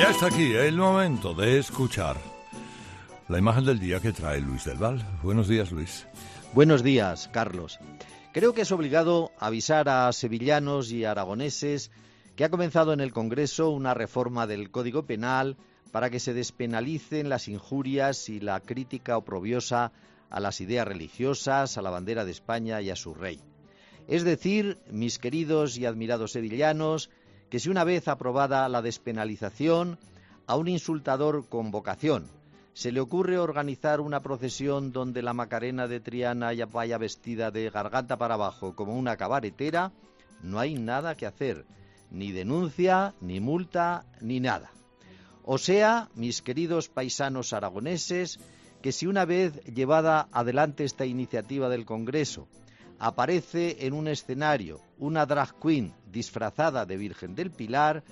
Ya está aquí el momento de escuchar la imagen del día que trae Luis del Val. Buenos días, Luis. Buenos días, Carlos. Creo que es obligado avisar a sevillanos y aragoneses que ha comenzado en el Congreso una reforma del Código Penal para que se despenalicen las injurias y la crítica oprobiosa a las ideas religiosas, a la bandera de España y a su rey. Es decir, mis queridos y admirados sevillanos, que si una vez aprobada la despenalización, a un insultador con vocación se le ocurre organizar una procesión donde la Macarena de Triana vaya vestida de garganta para abajo como una cabaretera, no hay nada que hacer, ni denuncia, ni multa, ni nada. O sea, mis queridos paisanos aragoneses, que si una vez llevada adelante esta iniciativa del Congreso, aparece en un escenario una drag queen disfrazada de Virgen del Pilar,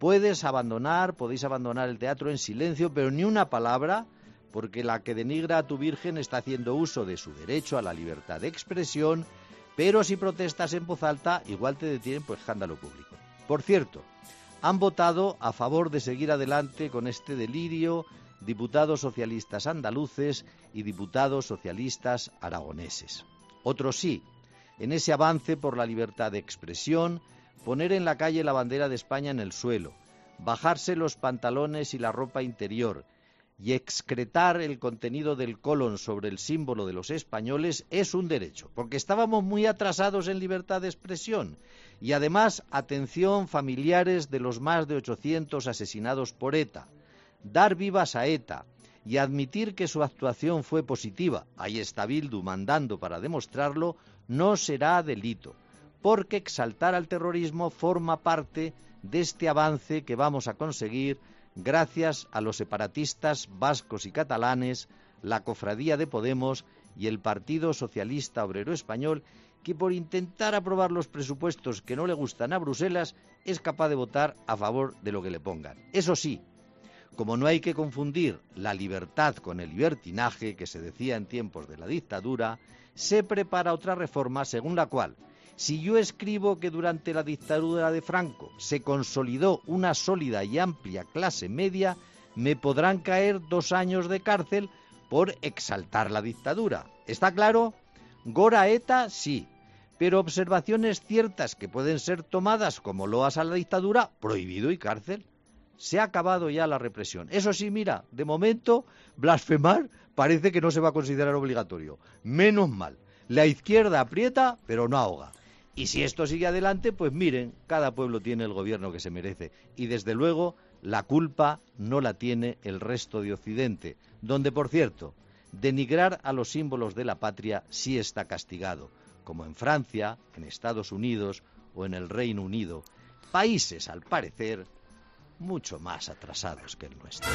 puedes abandonar, podéis abandonar el teatro en silencio, pero ni una palabra, porque la que denigra a tu Virgen está haciendo uso de su derecho a la libertad de expresión, pero si protestas en voz alta, igual te detienen por escándalo público. Por cierto, han votado a favor de seguir adelante con este delirio diputados socialistas andaluces y diputados socialistas aragoneses. Otros sí, en ese avance por la libertad de expresión, poner en la calle la bandera de España en el suelo, bajarse los pantalones y la ropa interior y excretar el contenido del colon sobre el símbolo de los españoles es un derecho, porque estábamos muy atrasados en libertad de expresión. Y además, atención familiares de los más de 800 asesinados por ETA dar vivas a ETA y admitir que su actuación fue positiva, ahí está Bildu mandando para demostrarlo, no será delito, porque exaltar al terrorismo forma parte de este avance que vamos a conseguir gracias a los separatistas vascos y catalanes, la cofradía de Podemos y el Partido Socialista Obrero Español, que por intentar aprobar los presupuestos que no le gustan a Bruselas es capaz de votar a favor de lo que le pongan. Eso sí, como no hay que confundir la libertad con el libertinaje que se decía en tiempos de la dictadura, se prepara otra reforma según la cual, si yo escribo que durante la dictadura de Franco se consolidó una sólida y amplia clase media, me podrán caer dos años de cárcel por exaltar la dictadura. ¿Está claro? Gora ETA, sí, pero observaciones ciertas que pueden ser tomadas como loas a la dictadura, prohibido y cárcel se ha acabado ya la represión. Eso sí, mira, de momento blasfemar parece que no se va a considerar obligatorio. Menos mal. La izquierda aprieta, pero no ahoga. Y si esto sigue adelante, pues miren, cada pueblo tiene el gobierno que se merece. Y desde luego, la culpa no la tiene el resto de Occidente, donde, por cierto, denigrar a los símbolos de la patria sí está castigado, como en Francia, en Estados Unidos o en el Reino Unido, países, al parecer, mucho más atrasados que el nuestro.